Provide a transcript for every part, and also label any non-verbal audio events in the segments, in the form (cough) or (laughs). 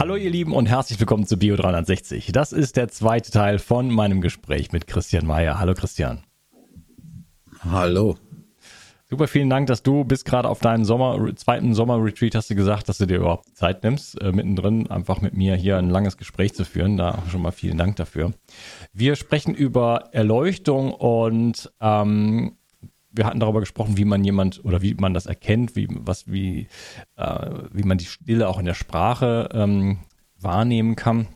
Hallo ihr Lieben und herzlich willkommen zu Bio 360. Das ist der zweite Teil von meinem Gespräch mit Christian Mayer. Hallo Christian. Hallo. Super, vielen Dank, dass du bis gerade auf deinen Sommer, zweiten Sommerretreat hast du gesagt, dass du dir überhaupt Zeit nimmst, äh, mittendrin einfach mit mir hier ein langes Gespräch zu führen. Da schon mal vielen Dank dafür. Wir sprechen über Erleuchtung und ähm, wir hatten darüber gesprochen, wie man jemand oder wie man das erkennt, wie was wie äh, wie man die Stille auch in der Sprache ähm, wahrnehmen kann.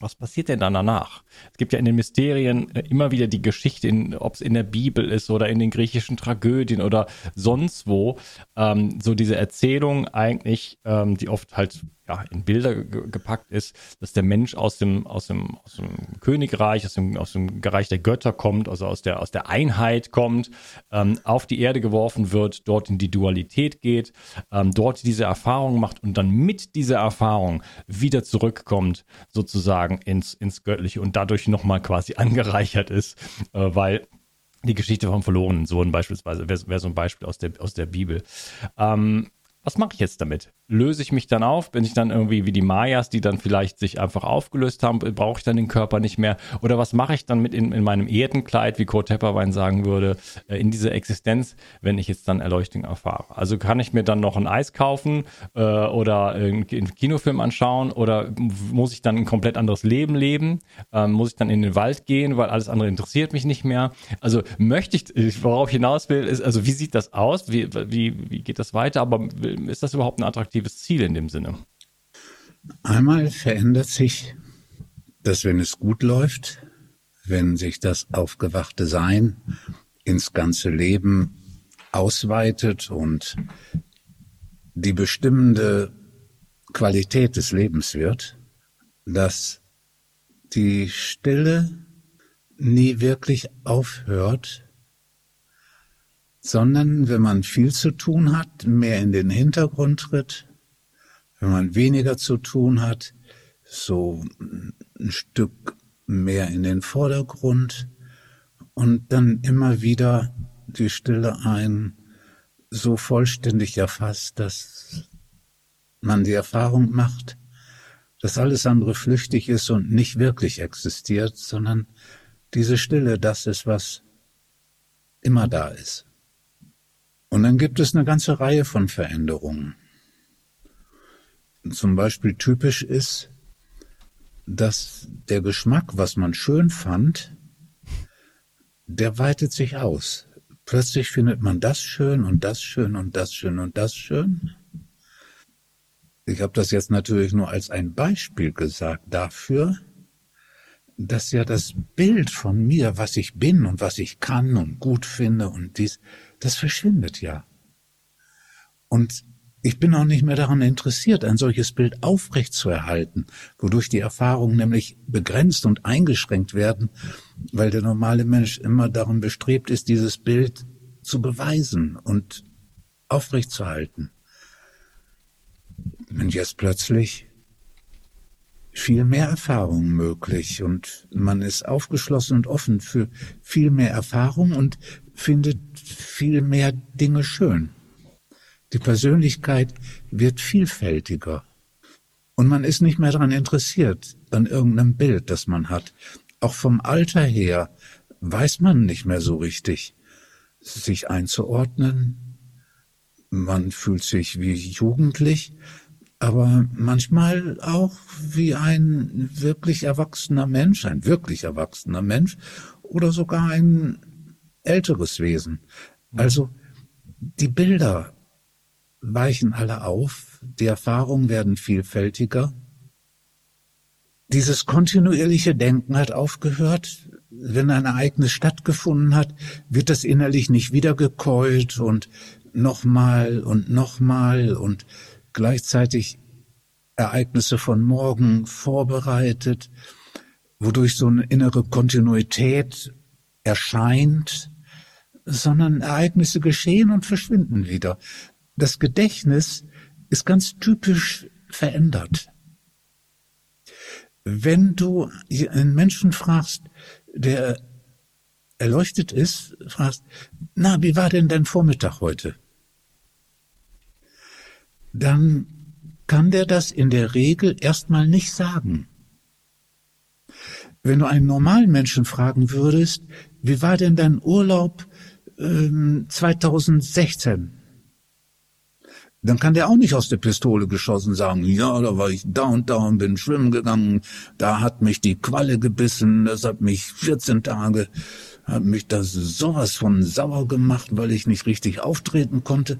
Was passiert denn dann danach? Es gibt ja in den Mysterien äh, immer wieder die Geschichte, ob es in der Bibel ist oder in den griechischen Tragödien oder sonst wo, ähm, so diese Erzählung eigentlich, ähm, die oft halt ja, in Bilder gepackt ist, dass der Mensch aus dem, aus dem, aus dem Königreich, aus dem, aus dem Bereich der Götter kommt, also aus der, aus der Einheit kommt, ähm, auf die Erde geworfen wird, dort in die Dualität geht, ähm, dort diese Erfahrung macht und dann mit dieser Erfahrung wieder zurückkommt, sozusagen ins, ins Göttliche und dadurch nochmal quasi (laughs) angereichert ist, äh, weil die Geschichte vom verlorenen Sohn beispielsweise wäre wär so ein Beispiel aus der, aus der Bibel. Ähm, was mache ich jetzt damit? Löse ich mich dann auf? Bin ich dann irgendwie wie die Mayas, die dann vielleicht sich einfach aufgelöst haben? Brauche ich dann den Körper nicht mehr? Oder was mache ich dann mit in, in meinem Erdenkleid, wie Kurt Tepperwein sagen würde, äh, in dieser Existenz, wenn ich jetzt dann Erleuchtung erfahre? Also kann ich mir dann noch ein Eis kaufen äh, oder einen Kinofilm anschauen oder muss ich dann ein komplett anderes Leben leben? Ähm, muss ich dann in den Wald gehen, weil alles andere interessiert mich nicht mehr? Also möchte ich, worauf ich hinaus will, ist, also wie sieht das aus? Wie, wie, wie geht das weiter? Aber ist das überhaupt ein attraktives Ziel in dem Sinne? Einmal verändert sich dass wenn es gut läuft, wenn sich das aufgewachte Sein ins ganze Leben ausweitet und die bestimmende Qualität des Lebens wird, dass die Stille nie wirklich aufhört, sondern wenn man viel zu tun hat, mehr in den Hintergrund tritt, wenn man weniger zu tun hat, so ein Stück mehr in den Vordergrund und dann immer wieder die Stille ein so vollständig erfasst, dass man die Erfahrung macht, dass alles andere flüchtig ist und nicht wirklich existiert, sondern diese Stille, das ist, was immer da ist. Und dann gibt es eine ganze Reihe von Veränderungen. Zum Beispiel typisch ist, dass der Geschmack, was man schön fand, der weitet sich aus. Plötzlich findet man das schön und das schön und das schön und das schön. Ich habe das jetzt natürlich nur als ein Beispiel gesagt dafür, dass ja das Bild von mir, was ich bin und was ich kann und gut finde und dies, das verschwindet ja. Und Ich bin auch nicht mehr daran interessiert, ein solches Bild aufrechtzuerhalten, wodurch die Erfahrungen nämlich begrenzt und eingeschränkt werden, weil der normale Mensch immer daran bestrebt ist, dieses Bild zu beweisen und aufrechtzuerhalten. Und jetzt plötzlich viel mehr Erfahrung möglich und man ist aufgeschlossen und offen für viel mehr Erfahrung und findet viel mehr Dinge schön. Die Persönlichkeit wird vielfältiger. Und man ist nicht mehr daran interessiert, an irgendeinem Bild, das man hat. Auch vom Alter her weiß man nicht mehr so richtig, sich einzuordnen. Man fühlt sich wie jugendlich, aber manchmal auch wie ein wirklich erwachsener Mensch, ein wirklich erwachsener Mensch oder sogar ein älteres Wesen. Also die Bilder weichen alle auf, die Erfahrungen werden vielfältiger. Dieses kontinuierliche Denken hat aufgehört. Wenn ein Ereignis stattgefunden hat, wird das innerlich nicht wiedergekeult und nochmal und nochmal und gleichzeitig Ereignisse von morgen vorbereitet, wodurch so eine innere Kontinuität erscheint, sondern Ereignisse geschehen und verschwinden wieder das Gedächtnis ist ganz typisch verändert. Wenn du einen Menschen fragst, der erleuchtet ist, fragst, na, wie war denn dein Vormittag heute? Dann kann der das in der Regel erstmal nicht sagen. Wenn du einen normalen Menschen fragen würdest, wie war denn dein Urlaub ähm, 2016? dann kann der auch nicht aus der Pistole geschossen sagen, ja, da war ich da und bin schwimmen gegangen, da hat mich die Qualle gebissen, das hat mich 14 Tage, hat mich das sowas von sauer gemacht, weil ich nicht richtig auftreten konnte.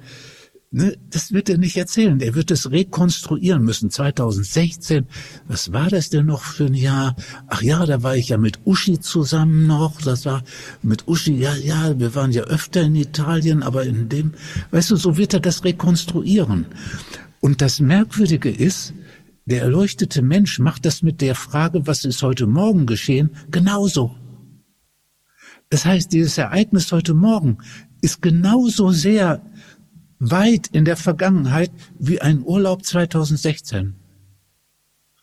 Ne, das wird er nicht erzählen. Er wird es rekonstruieren müssen. 2016, was war das denn noch für ein Jahr? Ach ja, da war ich ja mit Uschi zusammen noch. Das war mit Uschi, ja, ja, wir waren ja öfter in Italien, aber in dem, weißt du, so wird er das rekonstruieren. Und das Merkwürdige ist, der erleuchtete Mensch macht das mit der Frage, was ist heute Morgen geschehen, genauso. Das heißt, dieses Ereignis heute Morgen ist genauso sehr weit in der Vergangenheit wie ein Urlaub 2016.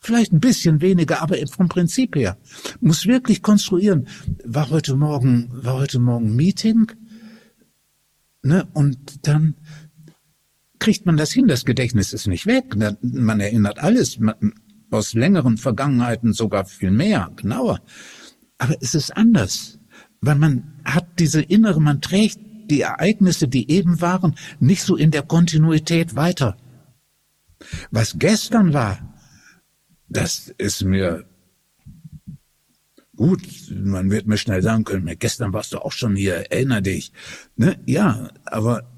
Vielleicht ein bisschen weniger, aber vom Prinzip her. Muss wirklich konstruieren. War heute Morgen, war heute Morgen Meeting? Ne? Und dann kriegt man das hin. Das Gedächtnis ist nicht weg. Man erinnert alles aus längeren Vergangenheiten sogar viel mehr, genauer. Aber es ist anders, weil man hat diese innere, man trägt die Ereignisse, die eben waren, nicht so in der Kontinuität weiter. Was gestern war, das ist mir gut, man wird mir schnell sagen können, gestern warst du auch schon hier, erinnere dich. Ne? Ja, aber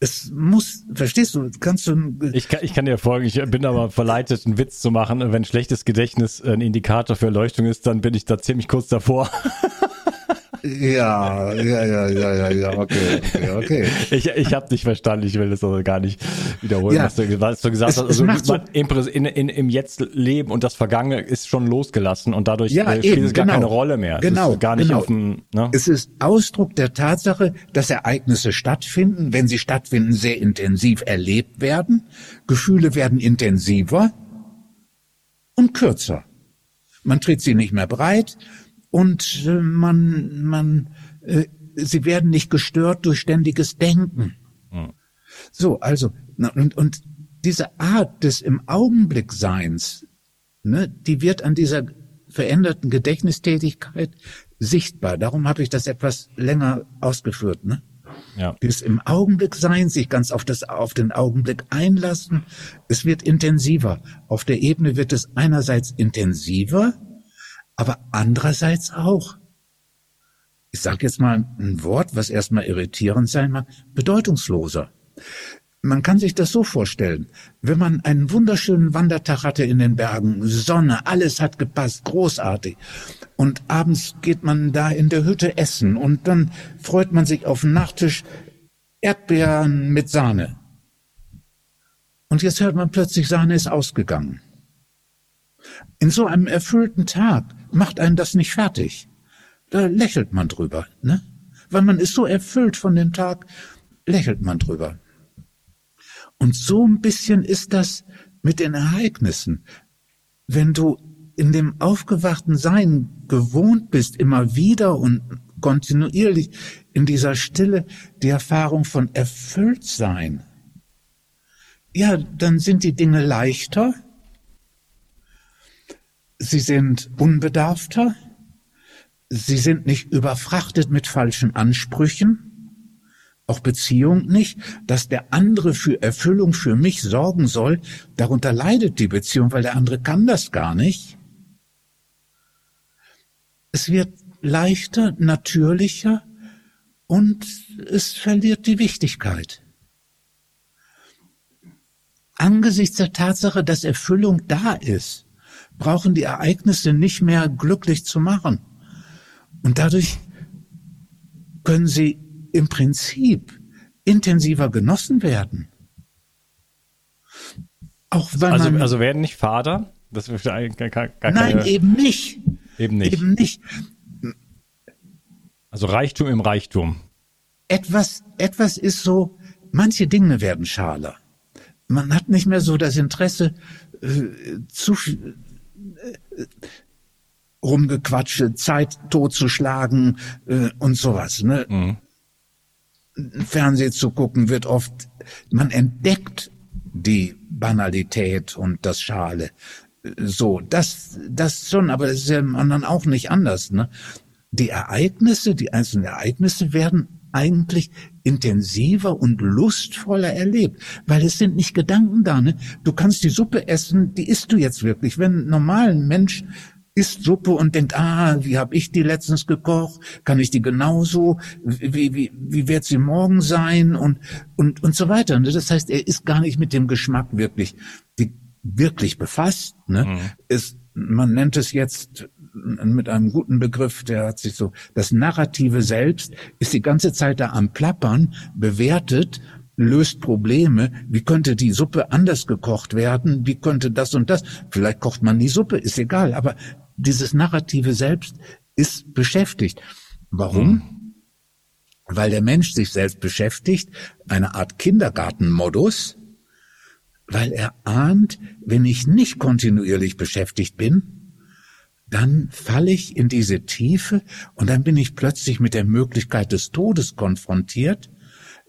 es muss, verstehst du, kannst du. Ich kann, ich kann dir folgen, ich bin aber verleitet, einen Witz zu machen. Wenn schlechtes Gedächtnis ein Indikator für Erleuchtung ist, dann bin ich da ziemlich kurz davor. (laughs) Ja, ja, ja, ja, ja, ja, okay, okay, okay. Ich, ich habe dich verstanden, ich will das also gar nicht wiederholen, ja. was, du, was du gesagt es, hast. Also man, in, in, im Jetzt leben und das Vergangene ist schon losgelassen und dadurch ja, äh, spielt es gar genau. keine Rolle mehr. Genau, gar nicht genau. auf dem, ne? Es ist Ausdruck der Tatsache, dass Ereignisse stattfinden, wenn sie stattfinden, sehr intensiv erlebt werden. Gefühle werden intensiver und kürzer. Man tritt sie nicht mehr breit, und äh, man, man, äh, sie werden nicht gestört durch ständiges Denken. Hm. So, also, und, und diese Art des im Augenblick Seins, ne, die wird an dieser veränderten Gedächtnistätigkeit sichtbar. Darum habe ich das etwas länger ausgeführt, ne? Ja. Dieses im Augenblick sein, sich ganz auf das, auf den Augenblick einlassen. Es wird intensiver. Auf der Ebene wird es einerseits intensiver, aber andererseits auch, ich sage jetzt mal ein Wort, was erstmal irritierend sein mag, bedeutungsloser. Man kann sich das so vorstellen, wenn man einen wunderschönen Wandertag hatte in den Bergen, Sonne, alles hat gepasst, großartig. Und abends geht man da in der Hütte essen und dann freut man sich auf den Nachtisch Erdbeeren mit Sahne. Und jetzt hört man plötzlich, Sahne ist ausgegangen. In so einem erfüllten Tag macht einen das nicht fertig. Da lächelt man drüber, ne? Weil man ist so erfüllt von dem Tag, lächelt man drüber. Und so ein bisschen ist das mit den Ereignissen. Wenn du in dem aufgewachten Sein gewohnt bist, immer wieder und kontinuierlich in dieser Stille die Erfahrung von Erfülltsein, ja, dann sind die Dinge leichter, sie sind unbedarfter, sie sind nicht überfrachtet mit falschen Ansprüchen, auch Beziehung nicht, dass der andere für Erfüllung für mich sorgen soll, darunter leidet die Beziehung, weil der andere kann das gar nicht. Es wird leichter, natürlicher und es verliert die Wichtigkeit. Angesichts der Tatsache, dass Erfüllung da ist, brauchen die Ereignisse nicht mehr glücklich zu machen. Und dadurch können sie im Prinzip intensiver genossen werden. Auch wenn also, man, also werden nicht Vater? Das ist gar, gar, gar Nein, eben nicht. Eben nicht. Eben nicht. Also Reichtum im Reichtum. Etwas, etwas ist so, manche Dinge werden schaler. Man hat nicht mehr so das Interesse, äh, zu, rumgequatsche, Zeit totzuschlagen äh, und sowas. Ne? Mhm. Fernsehen zu gucken wird oft, man entdeckt die Banalität und das Schale. So, das, das schon, aber das ist ja im anderen auch nicht anders. Ne? Die Ereignisse, die einzelnen Ereignisse werden eigentlich intensiver und lustvoller erlebt, weil es sind nicht Gedanken da. Ne? Du kannst die Suppe essen, die isst du jetzt wirklich. Wenn ein normaler Mensch isst Suppe und denkt, ah, wie habe ich die letztens gekocht? Kann ich die genauso? Wie, wie, wie wird sie morgen sein? Und, und, und so weiter. Ne? Das heißt, er ist gar nicht mit dem Geschmack wirklich, wirklich befasst. Ne? Mhm. Ist, man nennt es jetzt mit einem guten Begriff, der hat sich so, das Narrative selbst ist die ganze Zeit da am Plappern, bewertet, löst Probleme. Wie könnte die Suppe anders gekocht werden? Wie könnte das und das? Vielleicht kocht man die Suppe, ist egal. Aber dieses Narrative selbst ist beschäftigt. Warum? Mhm. Weil der Mensch sich selbst beschäftigt, eine Art Kindergartenmodus, weil er ahnt, wenn ich nicht kontinuierlich beschäftigt bin, dann falle ich in diese Tiefe und dann bin ich plötzlich mit der Möglichkeit des Todes konfrontiert.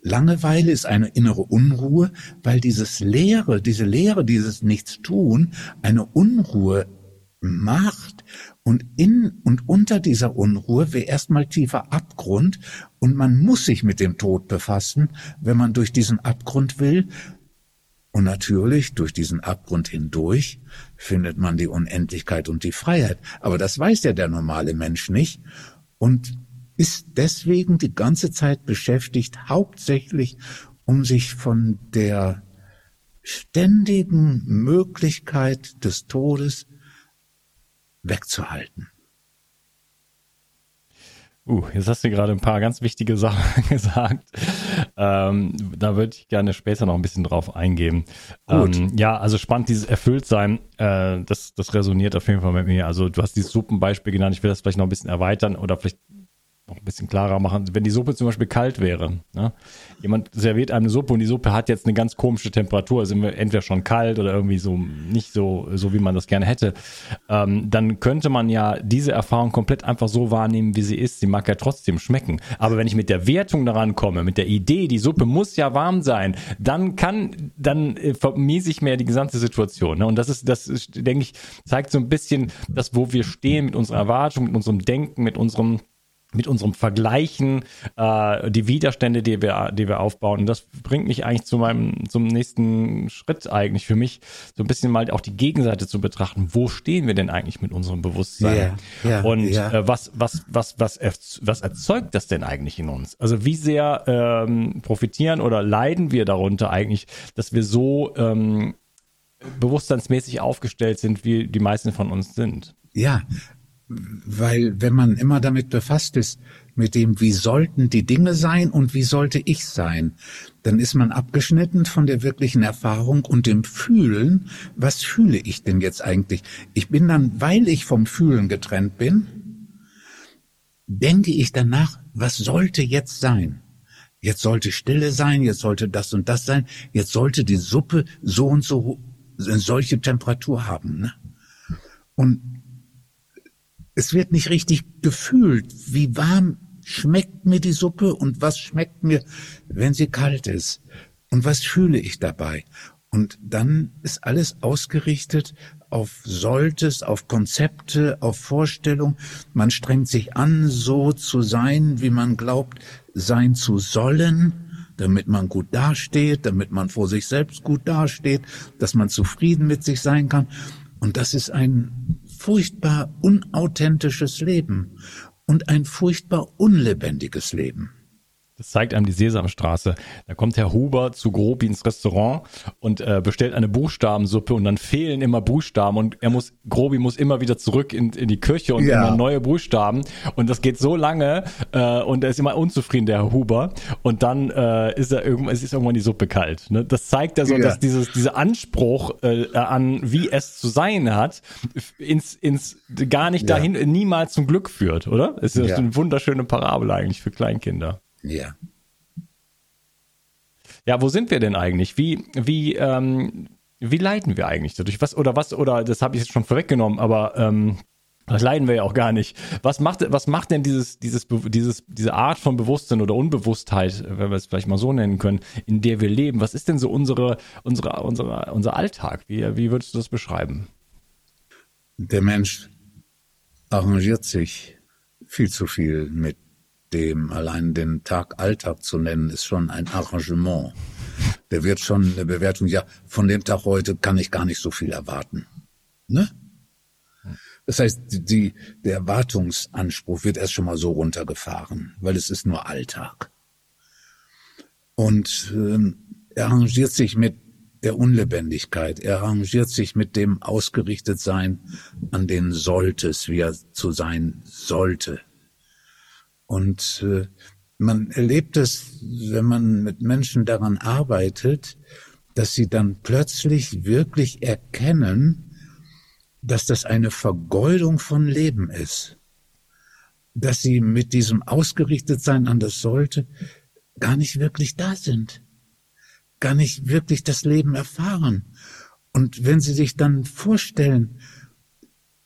Langeweile ist eine innere Unruhe, weil dieses Leere, diese Leere, dieses Nichtstun eine Unruhe macht und in und unter dieser Unruhe wäre erstmal tiefer Abgrund und man muss sich mit dem Tod befassen, wenn man durch diesen Abgrund will. Und natürlich durch diesen Abgrund hindurch findet man die Unendlichkeit und die Freiheit. Aber das weiß ja der normale Mensch nicht und ist deswegen die ganze Zeit beschäftigt, hauptsächlich um sich von der ständigen Möglichkeit des Todes wegzuhalten. Uh, jetzt hast du gerade ein paar ganz wichtige Sachen (laughs) gesagt. Ähm, da würde ich gerne später noch ein bisschen drauf eingehen. Gut. Ähm, ja, also spannend, dieses Erfülltsein, äh, das, das resoniert auf jeden Fall mit mir. Also du hast dieses Suppenbeispiel genannt, ich will das vielleicht noch ein bisschen erweitern oder vielleicht noch ein bisschen klarer machen, wenn die Suppe zum Beispiel kalt wäre. Ne? Jemand serviert einem eine Suppe und die Suppe hat jetzt eine ganz komische Temperatur, sind wir entweder schon kalt oder irgendwie so nicht so, so wie man das gerne hätte. Ähm, dann könnte man ja diese Erfahrung komplett einfach so wahrnehmen, wie sie ist. Sie mag ja trotzdem schmecken. Aber wenn ich mit der Wertung daran komme, mit der Idee, die Suppe muss ja warm sein, dann kann, dann äh, vermiese ich mir die gesamte Situation. Ne? Und das ist, das ist, denke ich, zeigt so ein bisschen das, wo wir stehen mit unserer Erwartung, mit unserem Denken, mit unserem mit unserem Vergleichen, äh, die Widerstände, die wir, die wir aufbauen. Und das bringt mich eigentlich zu meinem, zum nächsten Schritt eigentlich für mich, so ein bisschen mal auch die Gegenseite zu betrachten. Wo stehen wir denn eigentlich mit unserem Bewusstsein? Yeah, yeah, Und yeah. Äh, was, was, was, was, was erzeugt das denn eigentlich in uns? Also wie sehr ähm, profitieren oder leiden wir darunter eigentlich, dass wir so ähm, bewusstseinsmäßig aufgestellt sind, wie die meisten von uns sind? Ja, weil wenn man immer damit befasst ist, mit dem, wie sollten die Dinge sein und wie sollte ich sein, dann ist man abgeschnitten von der wirklichen Erfahrung und dem Fühlen, was fühle ich denn jetzt eigentlich? Ich bin dann, weil ich vom Fühlen getrennt bin, denke ich danach, was sollte jetzt sein? Jetzt sollte Stille sein, jetzt sollte das und das sein, jetzt sollte die Suppe so und so solche Temperatur haben. Ne? Und es wird nicht richtig gefühlt, wie warm schmeckt mir die Suppe und was schmeckt mir, wenn sie kalt ist und was fühle ich dabei. Und dann ist alles ausgerichtet auf Solltes, auf Konzepte, auf Vorstellung. Man strengt sich an, so zu sein, wie man glaubt, sein zu sollen, damit man gut dasteht, damit man vor sich selbst gut dasteht, dass man zufrieden mit sich sein kann. Und das ist ein furchtbar unauthentisches Leben und ein furchtbar unlebendiges Leben. Das zeigt einem die Sesamstraße. Da kommt Herr Huber zu Grobi ins Restaurant und äh, bestellt eine Buchstabensuppe und dann fehlen immer Buchstaben und er muss, Grobi muss immer wieder zurück in, in die Küche und ja. immer neue Buchstaben und das geht so lange äh, und er ist immer unzufrieden, der Herr Huber und dann äh, ist er irgendwann, es ist irgendwann die Suppe kalt. Ne? Das zeigt ja so, ja. dass dieses, dieser Anspruch äh, an, wie es zu sein hat, ins, ins gar nicht ja. dahin, niemals zum Glück führt, oder? Es ist eine wunderschöne Parabel eigentlich für Kleinkinder. Ja. Ja, wo sind wir denn eigentlich? Wie, wie, ähm, wie leiden wir eigentlich dadurch? Was oder was, oder das habe ich jetzt schon vorweggenommen, aber ähm, das leiden wir ja auch gar nicht. Was macht, was macht denn dieses, dieses, dieses, diese Art von Bewusstsein oder Unbewusstheit, wenn wir es vielleicht mal so nennen können, in der wir leben? Was ist denn so unsere, unsere, unsere, unser Alltag? Wie, wie würdest du das beschreiben? Der Mensch arrangiert sich viel zu viel mit dem allein den Tag Alltag zu nennen, ist schon ein Arrangement. Der wird schon eine Bewertung, ja, von dem Tag heute kann ich gar nicht so viel erwarten. Ne? Das heißt, die, der Erwartungsanspruch wird erst schon mal so runtergefahren, weil es ist nur Alltag. Und ähm, er arrangiert sich mit der Unlebendigkeit, er arrangiert sich mit dem Ausgerichtetsein an den Solltes, wie er zu sein sollte. Und äh, man erlebt es, wenn man mit Menschen daran arbeitet, dass sie dann plötzlich wirklich erkennen, dass das eine Vergeudung von Leben ist. Dass sie mit diesem Ausgerichtetsein an das Sollte gar nicht wirklich da sind. Gar nicht wirklich das Leben erfahren. Und wenn sie sich dann vorstellen,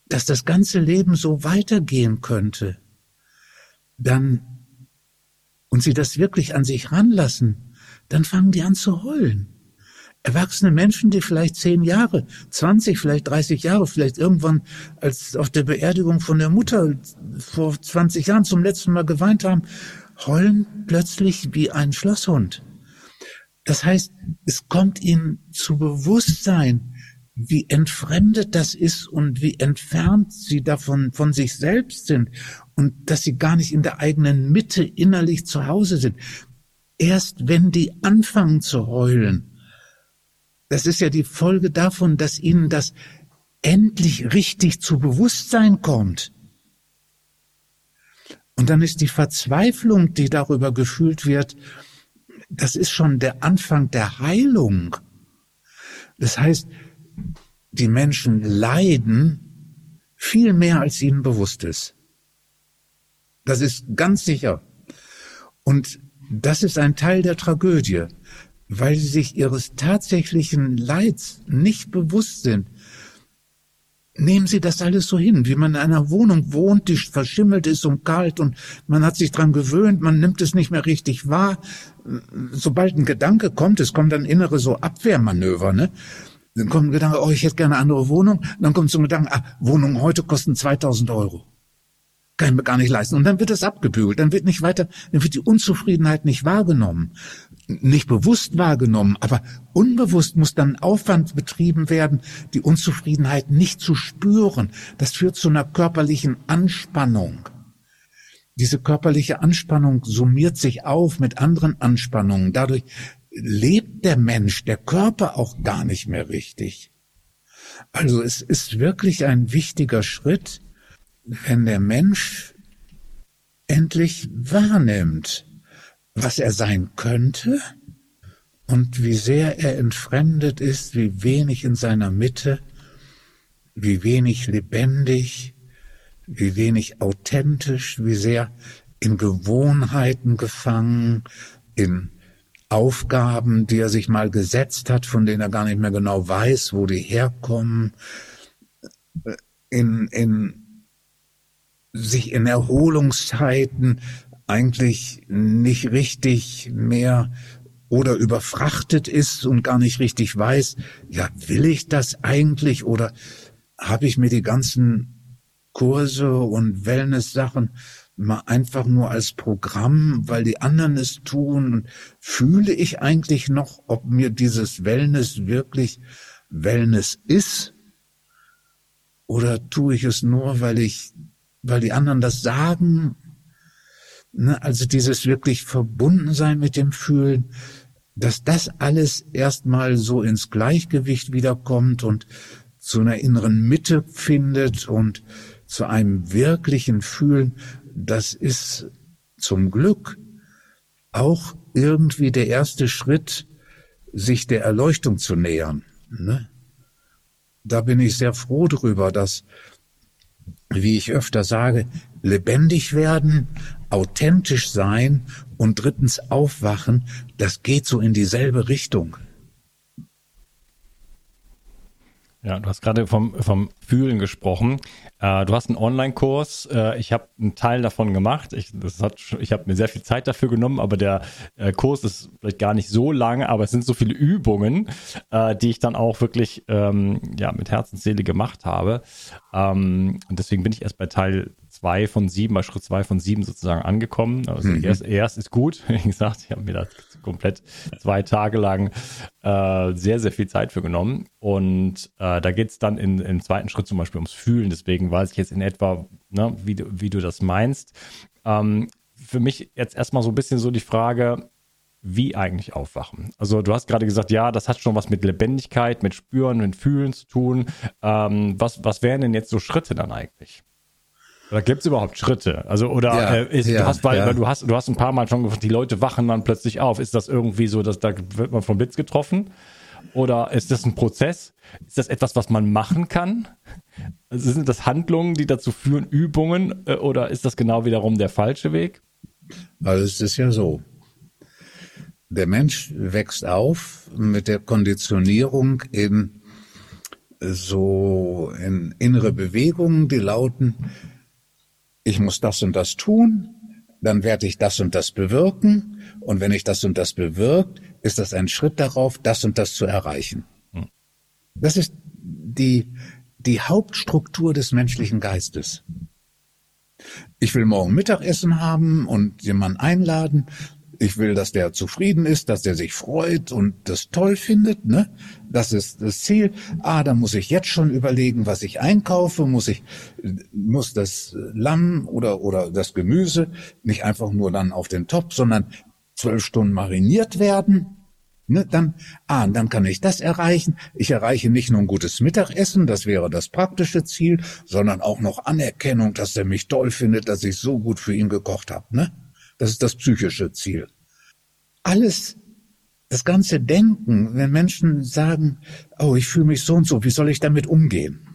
dass das ganze Leben so weitergehen könnte, dann und sie das wirklich an sich ranlassen, dann fangen die an zu heulen. Erwachsene Menschen, die vielleicht zehn Jahre, zwanzig, vielleicht dreißig Jahre, vielleicht irgendwann als auf der Beerdigung von der Mutter vor zwanzig Jahren zum letzten Mal geweint haben, heulen plötzlich wie ein Schlosshund. Das heißt, es kommt ihnen zu Bewusstsein, wie entfremdet das ist und wie entfernt sie davon von sich selbst sind und dass sie gar nicht in der eigenen Mitte innerlich zu Hause sind. Erst wenn die anfangen zu heulen, das ist ja die Folge davon, dass ihnen das endlich richtig zu Bewusstsein kommt. Und dann ist die Verzweiflung, die darüber gefühlt wird, das ist schon der Anfang der Heilung. Das heißt, die Menschen leiden viel mehr, als ihnen bewusst ist. Das ist ganz sicher. Und das ist ein Teil der Tragödie, weil sie sich ihres tatsächlichen Leids nicht bewusst sind. Nehmen Sie das alles so hin, wie man in einer Wohnung wohnt, die verschimmelt ist und kalt und man hat sich dran gewöhnt, man nimmt es nicht mehr richtig wahr. Sobald ein Gedanke kommt, es kommt dann innere so Abwehrmanöver, ne? Dann kommt ein Gedanke, oh, ich hätte gerne eine andere Wohnung. Dann kommt so ein Gedanke, ah, Wohnungen heute kosten 2000 Euro kann ich mir gar nicht leisten. Und dann wird es abgebügelt, dann wird nicht weiter, dann wird die Unzufriedenheit nicht wahrgenommen, nicht bewusst wahrgenommen, aber unbewusst muss dann Aufwand betrieben werden, die Unzufriedenheit nicht zu spüren. Das führt zu einer körperlichen Anspannung. Diese körperliche Anspannung summiert sich auf mit anderen Anspannungen. Dadurch lebt der Mensch, der Körper auch gar nicht mehr richtig. Also es ist wirklich ein wichtiger Schritt, wenn der Mensch endlich wahrnimmt, was er sein könnte und wie sehr er entfremdet ist, wie wenig in seiner Mitte, wie wenig lebendig, wie wenig authentisch, wie sehr in Gewohnheiten gefangen, in Aufgaben, die er sich mal gesetzt hat, von denen er gar nicht mehr genau weiß, wo die herkommen, in, in sich in Erholungszeiten eigentlich nicht richtig mehr oder überfrachtet ist und gar nicht richtig weiß, ja, will ich das eigentlich oder habe ich mir die ganzen Kurse und Wellness-Sachen mal einfach nur als Programm, weil die anderen es tun. Fühle ich eigentlich noch, ob mir dieses Wellness wirklich Wellness ist? Oder tue ich es nur, weil ich, weil die anderen das sagen? Ne, also dieses wirklich Verbundensein mit dem Fühlen, dass das alles erstmal so ins Gleichgewicht wiederkommt und zu einer inneren Mitte findet und zu einem wirklichen Fühlen, das ist zum Glück auch irgendwie der erste Schritt, sich der Erleuchtung zu nähern. Ne? Da bin ich sehr froh drüber, dass, wie ich öfter sage, lebendig werden, authentisch sein und drittens aufwachen, das geht so in dieselbe Richtung. Ja, du hast gerade vom, vom Fühlen gesprochen. Äh, du hast einen Online-Kurs. Äh, ich habe einen Teil davon gemacht. Ich, das hat, ich habe mir sehr viel Zeit dafür genommen, aber der äh, Kurs ist vielleicht gar nicht so lang, aber es sind so viele Übungen, die ich dann auch wirklich ähm, ja, mit Herzensseele gemacht habe. Ähm, und deswegen bin ich erst bei Teil zwei von sieben, bei Schritt zwei von sieben sozusagen angekommen. Also mhm. erst, erst ist gut. (laughs) Wie gesagt, ich habe mir da komplett zwei Tage lang äh, sehr, sehr viel Zeit für genommen. Und äh, da geht es dann in, im zweiten Schritt zum Beispiel ums Fühlen. Deswegen weiß ich jetzt in etwa, ne, wie, du, wie du das meinst. Ähm, für mich jetzt erstmal so ein bisschen so die Frage, wie eigentlich aufwachen? Also du hast gerade gesagt, ja, das hat schon was mit Lebendigkeit, mit Spüren, mit Fühlen zu tun. Ähm, was, was wären denn jetzt so Schritte dann eigentlich? Oder gibt es überhaupt Schritte? Also, oder ja, äh, ist, ja, du hast, weil, ja. weil, du hast, du hast ein paar Mal schon gefragt, die Leute wachen dann plötzlich auf. Ist das irgendwie so, dass da wird man vom Blitz getroffen? Oder ist das ein Prozess? Ist das etwas, was man machen kann? Also sind das Handlungen, die dazu führen, Übungen? Äh, oder ist das genau wiederum der falsche Weg? Also es ist ja so. Der Mensch wächst auf mit der Konditionierung in so in innere Bewegungen, die lauten, ich muss das und das tun, dann werde ich das und das bewirken. Und wenn ich das und das bewirkt, ist das ein Schritt darauf, das und das zu erreichen. Hm. Das ist die, die Hauptstruktur des menschlichen Geistes. Ich will morgen Mittagessen haben und jemanden einladen ich will, dass der zufrieden ist, dass der sich freut und das toll findet, ne? Das ist das Ziel. Ah, dann muss ich jetzt schon überlegen, was ich einkaufe, muss ich, muss das Lamm oder, oder das Gemüse nicht einfach nur dann auf den Topf, sondern zwölf Stunden mariniert werden. Ne, dann, ah, dann kann ich das erreichen. Ich erreiche nicht nur ein gutes Mittagessen, das wäre das praktische Ziel, sondern auch noch Anerkennung, dass er mich toll findet, dass ich so gut für ihn gekocht habe. Ne? Das ist das psychische Ziel. Alles, das ganze Denken, wenn Menschen sagen, oh, ich fühle mich so und so, wie soll ich damit umgehen?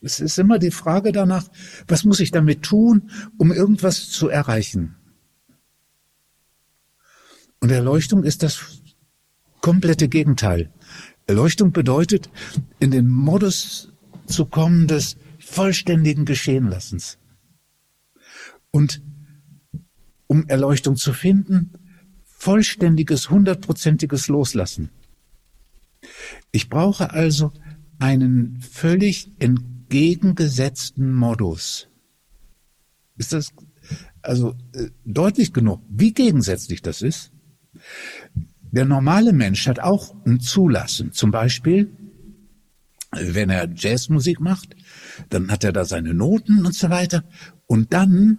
Es ist immer die Frage danach, was muss ich damit tun, um irgendwas zu erreichen? Und Erleuchtung ist das komplette Gegenteil. Erleuchtung bedeutet, in den Modus zu kommen des vollständigen Geschehenlassens. Und um Erleuchtung zu finden, vollständiges, hundertprozentiges Loslassen. Ich brauche also einen völlig entgegengesetzten Modus. Ist das also äh, deutlich genug, wie gegensätzlich das ist? Der normale Mensch hat auch ein Zulassen. Zum Beispiel, wenn er Jazzmusik macht, dann hat er da seine Noten und so weiter. Und dann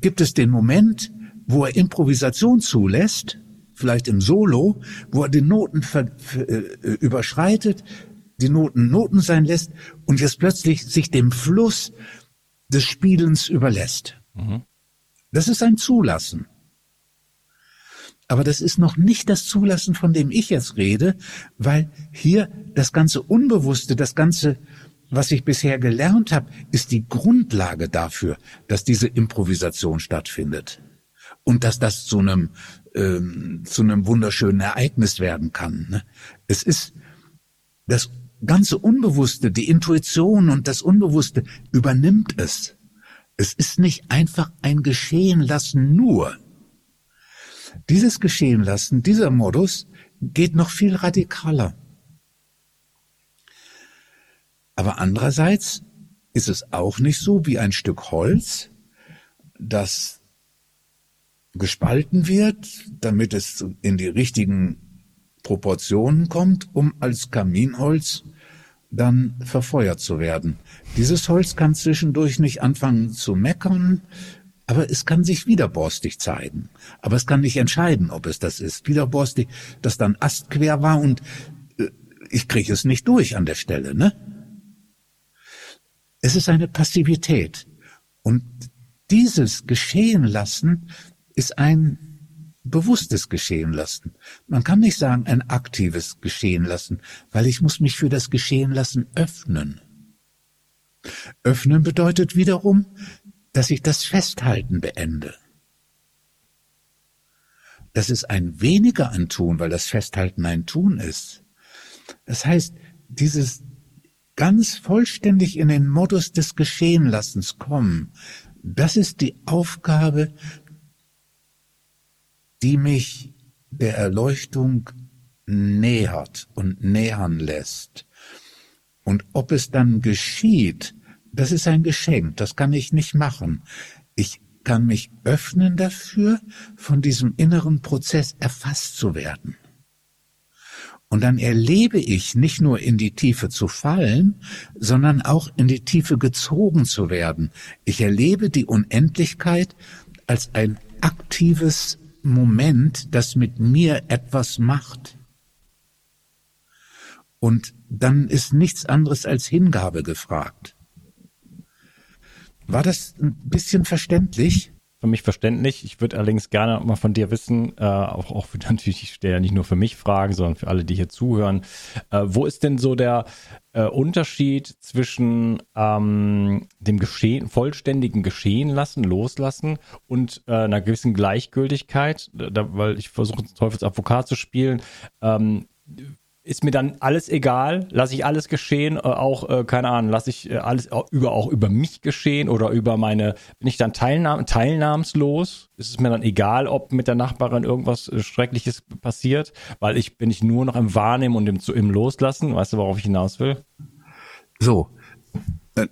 gibt es den Moment, wo er Improvisation zulässt, vielleicht im Solo, wo er die Noten ver, äh, überschreitet, die Noten Noten sein lässt und jetzt plötzlich sich dem Fluss des Spielens überlässt. Mhm. Das ist ein Zulassen. Aber das ist noch nicht das Zulassen, von dem ich jetzt rede, weil hier das ganze Unbewusste, das ganze, was ich bisher gelernt habe, ist die Grundlage dafür, dass diese Improvisation stattfindet und dass das zu einem ähm, zu einem wunderschönen Ereignis werden kann. Ne? Es ist das ganze Unbewusste, die Intuition und das Unbewusste übernimmt es. Es ist nicht einfach ein Geschehen lassen nur. Dieses Geschehen lassen, dieser Modus geht noch viel radikaler. Aber andererseits ist es auch nicht so wie ein Stück Holz, das gespalten wird, damit es in die richtigen Proportionen kommt, um als Kaminholz dann verfeuert zu werden. Dieses Holz kann zwischendurch nicht anfangen zu meckern, aber es kann sich widerborstig zeigen. Aber es kann nicht entscheiden, ob es das ist. Widerborstig, das dann astquer war und äh, ich kriege es nicht durch an der Stelle, ne? Es ist eine Passivität. Und dieses geschehen lassen ist ein bewusstes Geschehen lassen. Man kann nicht sagen ein aktives Geschehen lassen, weil ich muss mich für das Geschehen lassen öffnen. Öffnen bedeutet wiederum, dass ich das Festhalten beende. Das ist ein weniger an Tun, weil das Festhalten ein Tun ist. Das heißt, dieses ganz vollständig in den Modus des Geschehenlassens kommen, das ist die Aufgabe, die mich der Erleuchtung nähert und nähern lässt. Und ob es dann geschieht, das ist ein Geschenk, das kann ich nicht machen. Ich kann mich öffnen dafür, von diesem inneren Prozess erfasst zu werden. Und dann erlebe ich nicht nur in die Tiefe zu fallen, sondern auch in die Tiefe gezogen zu werden. Ich erlebe die Unendlichkeit als ein aktives Moment, das mit mir etwas macht. Und dann ist nichts anderes als Hingabe gefragt. War das ein bisschen verständlich? Für mich verständlich. Ich würde allerdings gerne mal von dir wissen, äh, auch, auch für (laughs) natürlich, ich stelle ja nicht nur für mich Fragen, sondern für alle, die hier zuhören. Äh, wo ist denn so der äh, Unterschied zwischen ähm, dem Geschehen, vollständigen Geschehen lassen, loslassen und äh, einer gewissen Gleichgültigkeit? Da, weil ich versuche, Teufelsadvokat zu spielen. Ähm, ist mir dann alles egal, lasse ich alles geschehen, äh, auch, äh, keine Ahnung, lasse ich äh, alles auch über, auch über mich geschehen oder über meine, bin ich dann teilnah teilnahmslos? Ist es mir dann egal, ob mit der Nachbarin irgendwas Schreckliches passiert, weil ich bin ich nur noch im Wahrnehmen und im, im Loslassen, weißt du, worauf ich hinaus will? So,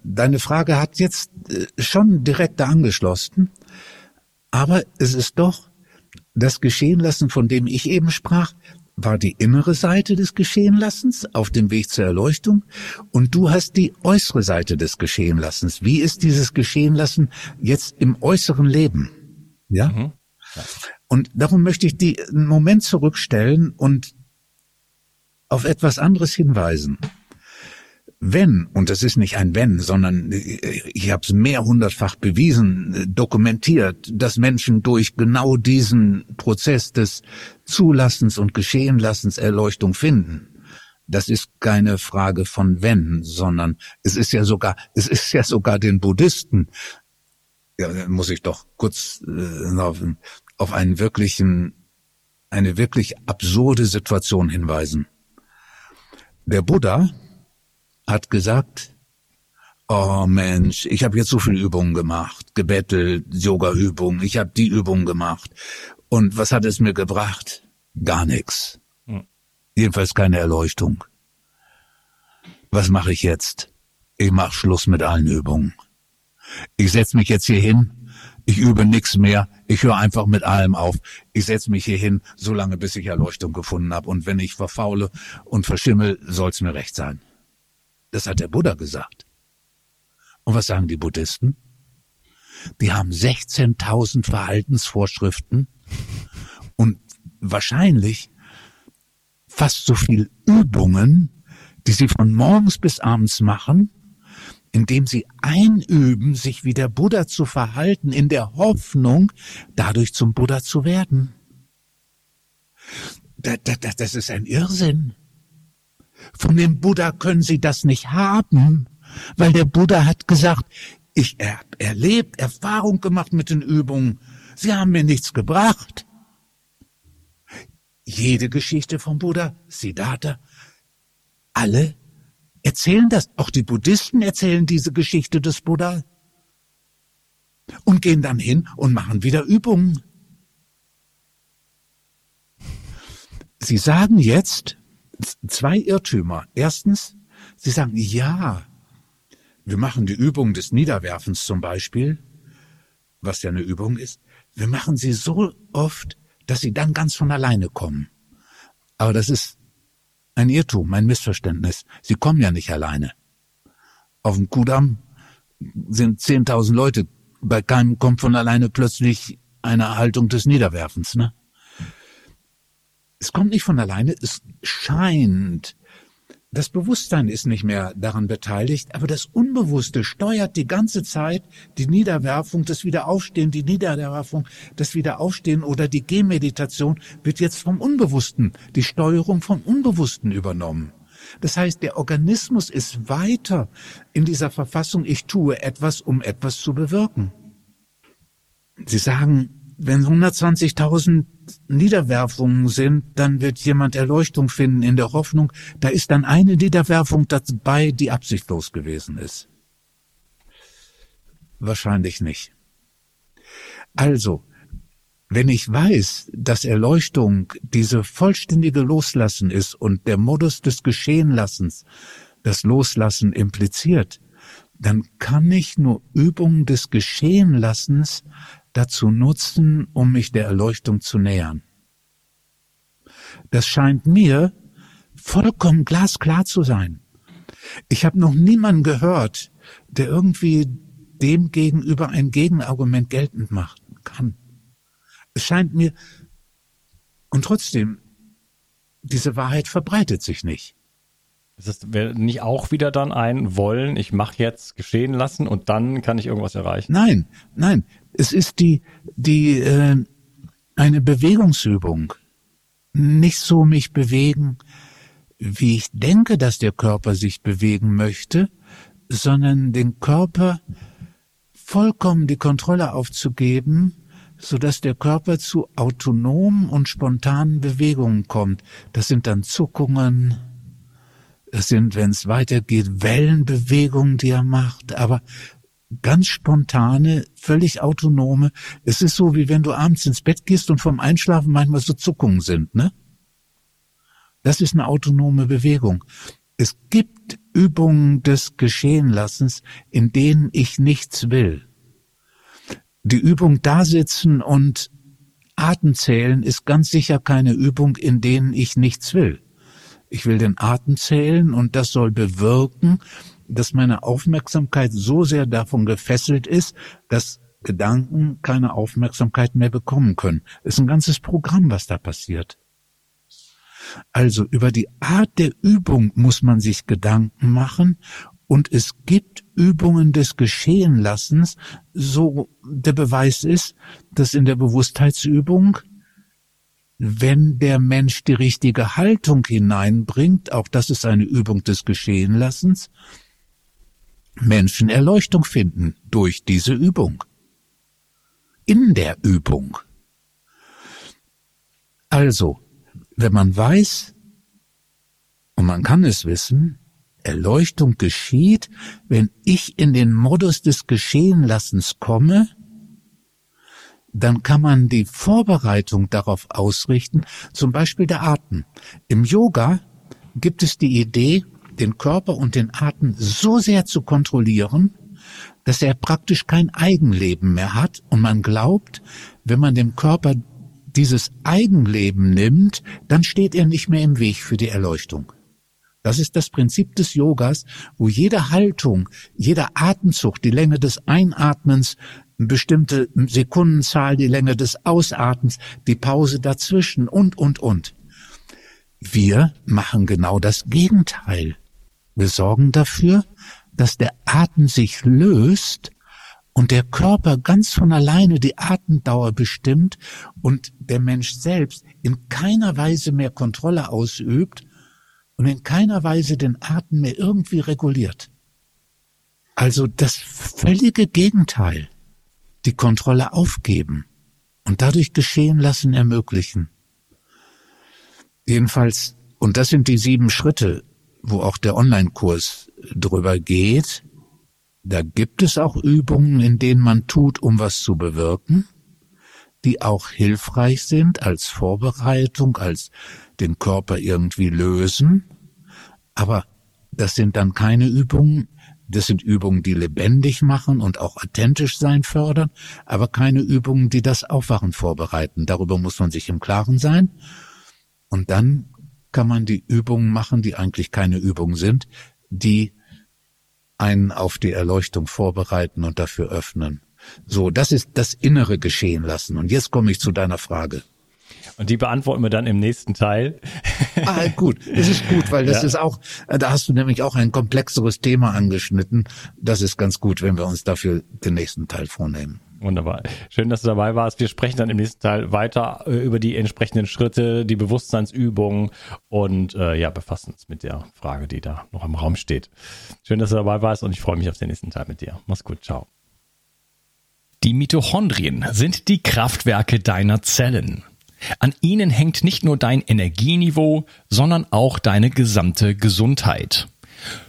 deine Frage hat jetzt schon direkt da angeschlossen, aber es ist doch das Geschehenlassen, von dem ich eben sprach, war die innere Seite des Geschehenlassens auf dem Weg zur Erleuchtung und du hast die äußere Seite des Geschehenlassens. Wie ist dieses Geschehenlassen jetzt im äußeren Leben? Ja? Mhm. ja. Und darum möchte ich die einen Moment zurückstellen und auf etwas anderes hinweisen wenn, und das ist nicht ein wenn, sondern ich habe es mehrhundertfach bewiesen, dokumentiert, dass Menschen durch genau diesen Prozess des Zulassens und Geschehenlassens Erleuchtung finden. Das ist keine Frage von wenn, sondern es ist ja sogar, es ist ja sogar den Buddhisten, ja, muss ich doch kurz äh, auf, auf einen wirklichen, eine wirklich absurde Situation hinweisen. Der Buddha hat gesagt, oh Mensch, ich habe jetzt so viele Übungen gemacht, gebettelt, Yoga-Übungen, ich habe die Übungen gemacht. Und was hat es mir gebracht? Gar nichts. Hm. Jedenfalls keine Erleuchtung. Was mache ich jetzt? Ich mache Schluss mit allen Übungen. Ich setz mich jetzt hier hin, ich übe nichts mehr, ich höre einfach mit allem auf. Ich setz mich hier hin, solange bis ich Erleuchtung gefunden habe. Und wenn ich verfaule und verschimmel, soll's mir recht sein. Das hat der Buddha gesagt. Und was sagen die Buddhisten? Die haben 16.000 Verhaltensvorschriften und wahrscheinlich fast so viel Übungen, die sie von morgens bis abends machen, indem sie einüben, sich wie der Buddha zu verhalten, in der Hoffnung, dadurch zum Buddha zu werden. Das ist ein Irrsinn. Von dem Buddha können sie das nicht haben, weil der Buddha hat gesagt, ich habe erlebt, Erfahrung gemacht mit den Übungen. Sie haben mir nichts gebracht. Jede Geschichte vom Buddha, Siddhartha, alle erzählen das. Auch die Buddhisten erzählen diese Geschichte des Buddha und gehen dann hin und machen wieder Übungen. Sie sagen jetzt zwei Irrtümer. Erstens, Sie sagen, ja, wir machen die Übung des Niederwerfens zum Beispiel, was ja eine Übung ist. Wir machen sie so oft, dass sie dann ganz von alleine kommen. Aber das ist ein Irrtum, ein Missverständnis. Sie kommen ja nicht alleine. Auf dem Kudamm sind 10.000 Leute. Bei keinem kommt von alleine plötzlich eine Haltung des Niederwerfens, ne? Es kommt nicht von alleine, es scheint, das Bewusstsein ist nicht mehr daran beteiligt, aber das Unbewusste steuert die ganze Zeit die Niederwerfung, das Wiederaufstehen, die Niederwerfung, das Wiederaufstehen oder die Gehmeditation wird jetzt vom Unbewussten, die Steuerung vom Unbewussten übernommen. Das heißt, der Organismus ist weiter in dieser Verfassung, ich tue etwas, um etwas zu bewirken. Sie sagen, wenn 120.000 Niederwerfungen sind, dann wird jemand Erleuchtung finden in der Hoffnung, da ist dann eine Niederwerfung dabei, die absichtlos gewesen ist. Wahrscheinlich nicht. Also, wenn ich weiß, dass Erleuchtung diese vollständige Loslassen ist und der Modus des Geschehenlassens das Loslassen impliziert, dann kann ich nur Übungen des Geschehenlassens dazu nutzen, um mich der Erleuchtung zu nähern. Das scheint mir vollkommen glasklar zu sein. Ich habe noch niemanden gehört, der irgendwie dem gegenüber ein Gegenargument geltend machen kann. Es scheint mir, und trotzdem, diese Wahrheit verbreitet sich nicht. Das ist nicht auch wieder dann ein Wollen, ich mache jetzt geschehen lassen und dann kann ich irgendwas erreichen? Nein, nein. Es ist die, die, äh, eine Bewegungsübung. Nicht so mich bewegen, wie ich denke, dass der Körper sich bewegen möchte, sondern den Körper vollkommen die Kontrolle aufzugeben, so dass der Körper zu autonomen und spontanen Bewegungen kommt. Das sind dann Zuckungen, das sind, wenn es weitergeht, Wellenbewegungen, die er macht, aber ganz spontane, völlig autonome. Es ist so, wie wenn du abends ins Bett gehst und vom Einschlafen manchmal so Zuckungen sind, ne? Das ist eine autonome Bewegung. Es gibt Übungen des Geschehenlassens, in denen ich nichts will. Die Übung da sitzen und Atem zählen ist ganz sicher keine Übung, in denen ich nichts will. Ich will den Atem zählen und das soll bewirken, dass meine Aufmerksamkeit so sehr davon gefesselt ist, dass Gedanken keine Aufmerksamkeit mehr bekommen können. Es ist ein ganzes Programm, was da passiert. Also über die Art der Übung muss man sich Gedanken machen und es gibt Übungen des Geschehenlassens, so der Beweis ist, dass in der Bewusstheitsübung, wenn der Mensch die richtige Haltung hineinbringt, auch das ist eine Übung des Geschehenlassens, Menschen Erleuchtung finden durch diese Übung. In der Übung. Also, wenn man weiß, und man kann es wissen, Erleuchtung geschieht, wenn ich in den Modus des Geschehenlassens komme, dann kann man die Vorbereitung darauf ausrichten, zum Beispiel der Atem. Im Yoga gibt es die Idee, den Körper und den Atem so sehr zu kontrollieren, dass er praktisch kein Eigenleben mehr hat und man glaubt, wenn man dem Körper dieses Eigenleben nimmt, dann steht er nicht mehr im Weg für die Erleuchtung. Das ist das Prinzip des Yogas, wo jede Haltung, jeder Atemzug, die Länge des Einatmens, eine bestimmte Sekundenzahl, die Länge des Ausatmens, die Pause dazwischen und, und, und. Wir machen genau das Gegenteil. Wir sorgen dafür, dass der Atem sich löst und der Körper ganz von alleine die Atemdauer bestimmt und der Mensch selbst in keiner Weise mehr Kontrolle ausübt und in keiner Weise den Atem mehr irgendwie reguliert. Also das völlige Gegenteil. Die Kontrolle aufgeben und dadurch geschehen lassen ermöglichen. Jedenfalls, und das sind die sieben Schritte, wo auch der Online-Kurs drüber geht. Da gibt es auch Übungen, in denen man tut, um was zu bewirken, die auch hilfreich sind als Vorbereitung, als den Körper irgendwie lösen. Aber das sind dann keine Übungen, das sind Übungen, die lebendig machen und auch authentisch sein fördern, aber keine Übungen, die das Aufwachen vorbereiten. Darüber muss man sich im Klaren sein. Und dann kann man die Übungen machen, die eigentlich keine Übungen sind, die einen auf die Erleuchtung vorbereiten und dafür öffnen. So, das ist das innere Geschehen lassen. Und jetzt komme ich zu deiner Frage. Und die beantworten wir dann im nächsten Teil. Ah, gut. Es ist gut, weil das ja. ist auch, da hast du nämlich auch ein komplexeres Thema angeschnitten. Das ist ganz gut, wenn wir uns dafür den nächsten Teil vornehmen. Wunderbar. Schön, dass du dabei warst. Wir sprechen dann im nächsten Teil weiter äh, über die entsprechenden Schritte, die Bewusstseinsübungen und äh, ja, befassen uns mit der Frage, die da noch im Raum steht. Schön, dass du dabei warst und ich freue mich auf den nächsten Teil mit dir. Mach's gut. Ciao. Die Mitochondrien sind die Kraftwerke deiner Zellen. An ihnen hängt nicht nur dein Energieniveau, sondern auch deine gesamte Gesundheit.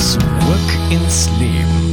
Zurück ins Leben.